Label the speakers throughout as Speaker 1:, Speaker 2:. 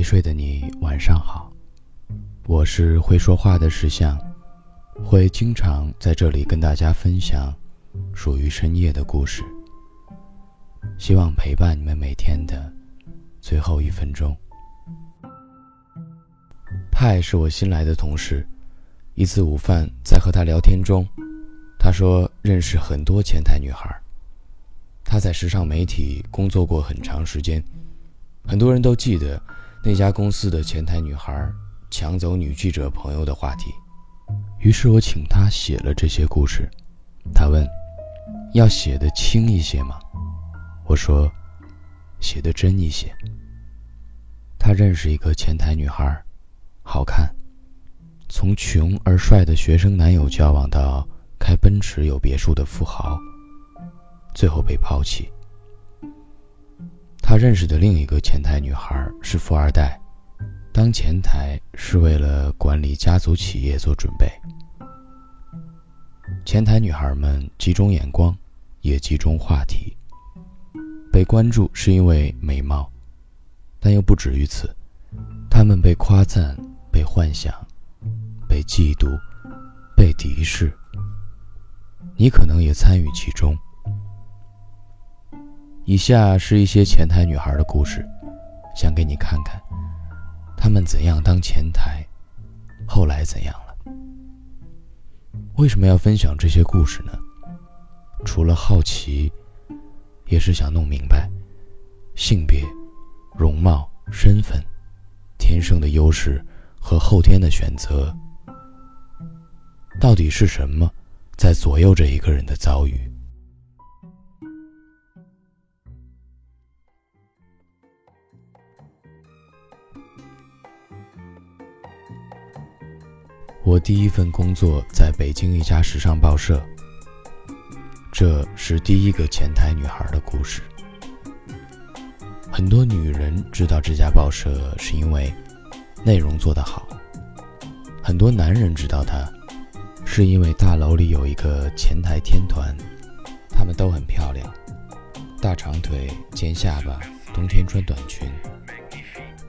Speaker 1: 没睡的你，晚上好。我是会说话的石像，会经常在这里跟大家分享属于深夜的故事，希望陪伴你们每天的最后一分钟。派是我新来的同事，一次午饭在和他聊天中，他说认识很多前台女孩。他在时尚媒体工作过很长时间，很多人都记得那家公司的前台女孩抢走女记者朋友的话题。于是我请她写了这些故事。她问：“要写的轻一些吗？”我说：“写的真一些。”他认识一个前台女孩，好看，从穷而帅的学生男友交往到开奔驰有别墅的富豪。最后被抛弃。他认识的另一个前台女孩是富二代，当前台是为了管理家族企业做准备。前台女孩们集中眼光，也集中话题。被关注是因为美貌，但又不止于此。她们被夸赞，被幻想，被嫉妒，被敌视。你可能也参与其中。以下是一些前台女孩的故事，想给你看看，她们怎样当前台，后来怎样了。为什么要分享这些故事呢？除了好奇，也是想弄明白，性别、容貌、身份、天生的优势和后天的选择，到底是什么在左右着一个人的遭遇。我第一份工作在北京一家时尚报社，这是第一个前台女孩的故事。很多女人知道这家报社是因为内容做得好，很多男人知道它是因为大楼里有一个前台天团，她们都很漂亮，大长腿、尖下巴，冬天穿短裙。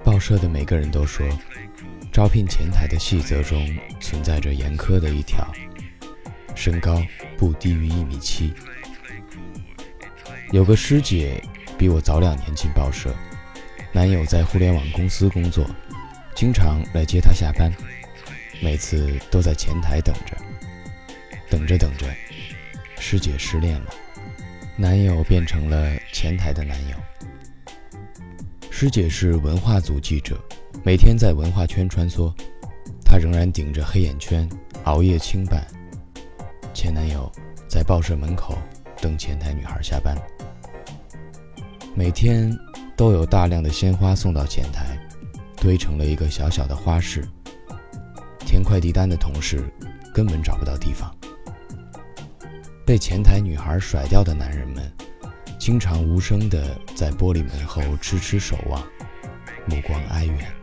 Speaker 1: 报社的每个人都说。招聘前台的细则中存在着严苛的一条：身高不低于一米七。有个师姐比我早两年进报社，男友在互联网公司工作，经常来接她下班，每次都在前台等着。等着等着，师姐失恋了，男友变成了前台的男友。师姐是文化组记者。每天在文化圈穿梭，她仍然顶着黑眼圈熬夜清办。前男友在报社门口等前台女孩下班，每天都有大量的鲜花送到前台，堆成了一个小小的花市。填快递单的同事根本找不到地方。被前台女孩甩掉的男人们，经常无声地在玻璃门后痴痴守望，目光哀怨。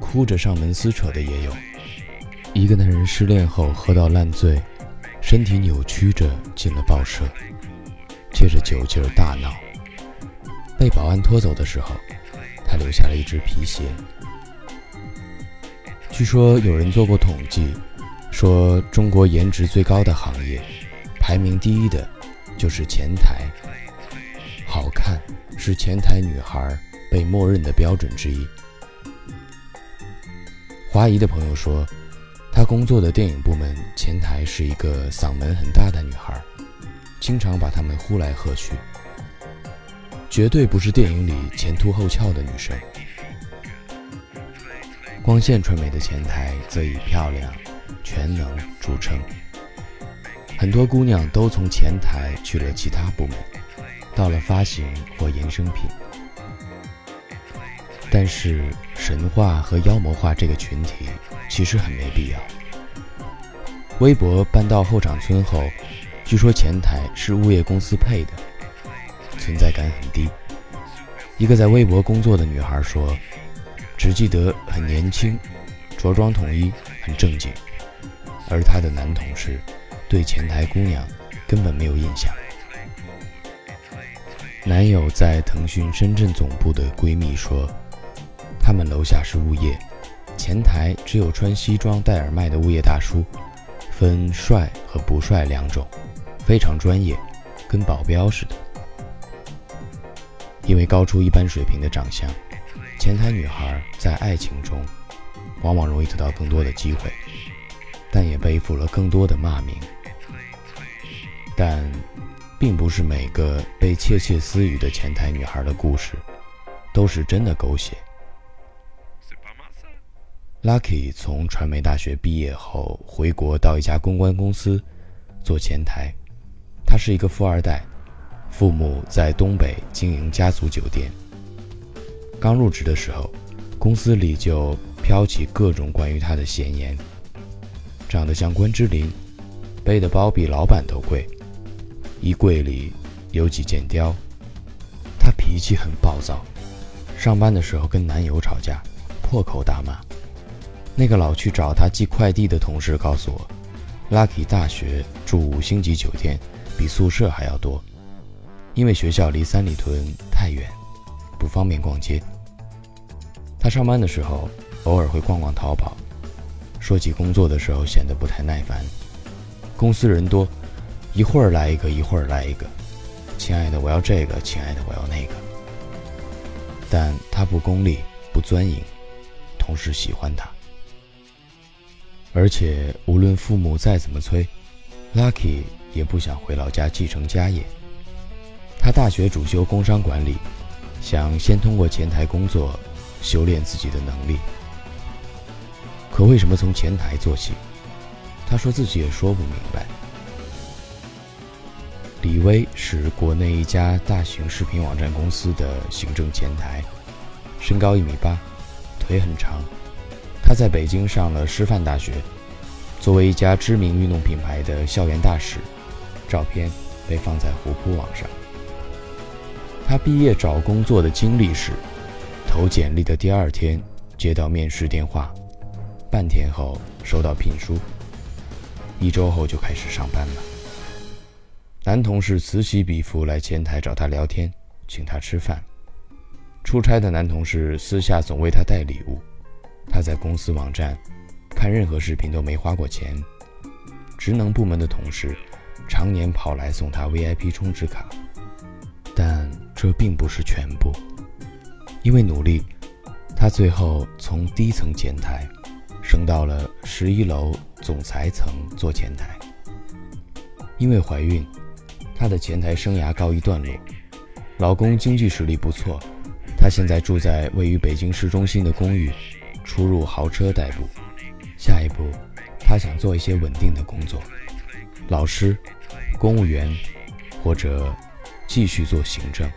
Speaker 1: 哭着上门撕扯的也有。一个男人失恋后喝到烂醉，身体扭曲着进了报社，借着酒劲儿大闹。被保安拖走的时候，他留下了一只皮鞋。据说有人做过统计，说中国颜值最高的行业，排名第一的，就是前台。好看是前台女孩被默认的标准之一。华谊的朋友说，他工作的电影部门前台是一个嗓门很大的女孩，经常把他们呼来喝去，绝对不是电影里前凸后翘的女生。光线传媒的前台则以漂亮、全能著称，很多姑娘都从前台去了其他部门，到了发行或衍生品。但是神话和妖魔化这个群体其实很没必要。微博搬到后场村后，据说前台是物业公司配的，存在感很低。一个在微博工作的女孩说：“只记得很年轻，着装统一，很正经。”而她的男同事对前台姑娘根本没有印象。男友在腾讯深圳总部的闺蜜说。他们楼下是物业，前台只有穿西装戴耳麦的物业大叔，分帅和不帅两种，非常专业，跟保镖似的。因为高出一般水平的长相，前台女孩在爱情中往往容易得到更多的机会，但也背负了更多的骂名。但，并不是每个被窃窃私语的前台女孩的故事，都是真的狗血。Lucky 从传媒大学毕业后回国到一家公关公司做前台，他是一个富二代。父母在东北经营家族酒店。刚入职的时候，公司里就飘起各种关于他的闲言：长得像关之琳，背的包比老板都贵，衣柜里有几件貂。他脾气很暴躁，上班的时候跟男友吵架，破口大骂。那个老去找他寄快递的同事告诉我，Lucky 大学住五星级酒店，比宿舍还要多。因为学校离三里屯太远，不方便逛街。他上班的时候偶尔会逛逛淘宝，说起工作的时候显得不太耐烦。公司人多，一会儿来一个，一会儿来一个。亲爱的，我要这个；亲爱的，我要那个。但他不功利，不钻营，同事喜欢他。而且无论父母再怎么催，Lucky 也不想回老家继承家业。他大学主修工商管理，想先通过前台工作修炼自己的能力。可为什么从前台做起？他说自己也说不明白。李威是国内一家大型视频网站公司的行政前台，身高一米八，腿很长。在北京上了师范大学，作为一家知名运动品牌的校园大使，照片被放在虎扑网上。他毕业找工作的经历是：投简历的第二天接到面试电话，半天后收到聘书，一周后就开始上班了。男同事此起彼伏来前台找他聊天，请他吃饭。出差的男同事私下总为他带礼物。他在公司网站看任何视频都没花过钱。职能部门的同事常年跑来送他 VIP 充值卡，但。这并不是全部，因为努力，他最后从低层前台升到了十一楼总裁层做前台。因为怀孕，她的前台生涯告一段落。老公经济实力不错，她现在住在位于北京市中心的公寓，出入豪车代步。下一步，他想做一些稳定的工作，老师、公务员，或者继续做行政。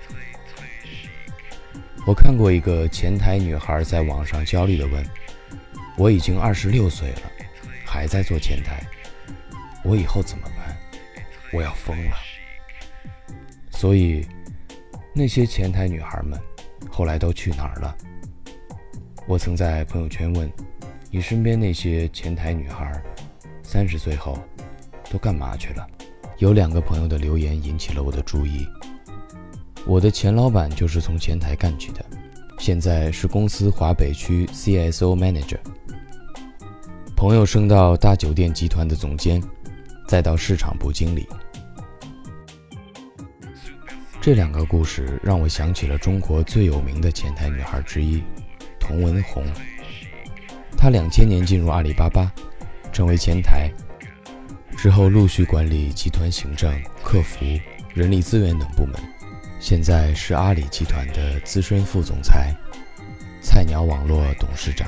Speaker 1: 我看过一个前台女孩在网上焦虑地问：“我已经二十六岁了，还在做前台，我以后怎么办？我要疯了。”所以，那些前台女孩们后来都去哪儿了？我曾在朋友圈问：“你身边那些前台女孩，三十岁后都干嘛去了？”有两个朋友的留言引起了我的注意。我的前老板就是从前台干起的，现在是公司华北区 CSO manager。朋友升到大酒店集团的总监，再到市场部经理。这两个故事让我想起了中国最有名的前台女孩之一童文红。她两千年进入阿里巴巴，成为前台，之后陆续管理集团行政、客服、人力资源等部门。现在是阿里集团的资深副总裁，菜鸟网络董事长。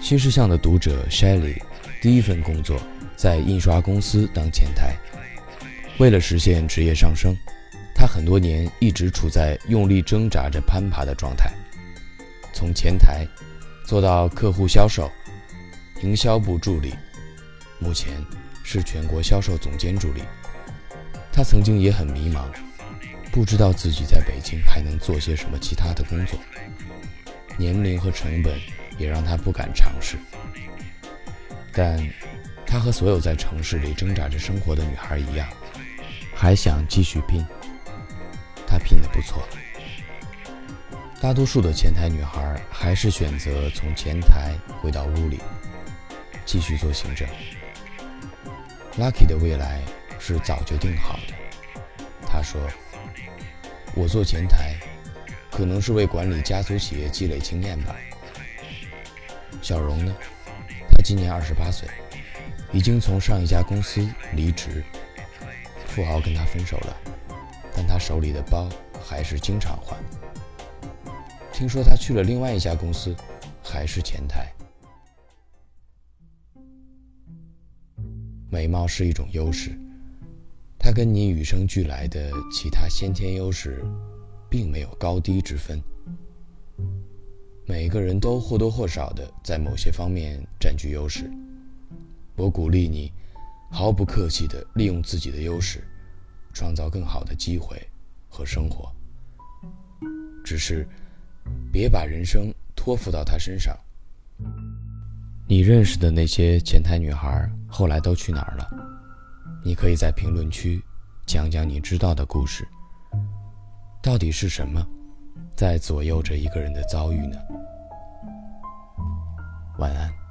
Speaker 1: 新事项的读者 Shelly，第一份工作在印刷公司当前台。为了实现职业上升，他很多年一直处在用力挣扎着攀爬的状态，从前台做到客户销售、营销部助理，目前是全国销售总监助理。他曾经也很迷茫。不知道自己在北京还能做些什么其他的工作，年龄和成本也让他不敢尝试。但，他和所有在城市里挣扎着生活的女孩一样，还想继续拼。他拼得不错。大多数的前台女孩还是选择从前台回到屋里，继续做行政。Lucky 的未来是早就定好的。他说：“我做前台，可能是为管理家族企业积累经验吧。”小荣呢？他今年二十八岁，已经从上一家公司离职。富豪跟他分手了，但他手里的包还是经常换。听说他去了另外一家公司，还是前台。美貌是一种优势，它跟你与生俱来的其他先天优势，并没有高低之分。每个人都或多或少的在某些方面占据优势。我鼓励你，毫不客气的利用自己的优势，创造更好的机会和生活。只是，别把人生托付到他身上。你认识的那些前台女孩后来都去哪儿了？你可以在评论区讲讲你知道的故事。到底是什么在左右着一个人的遭遇呢？晚安。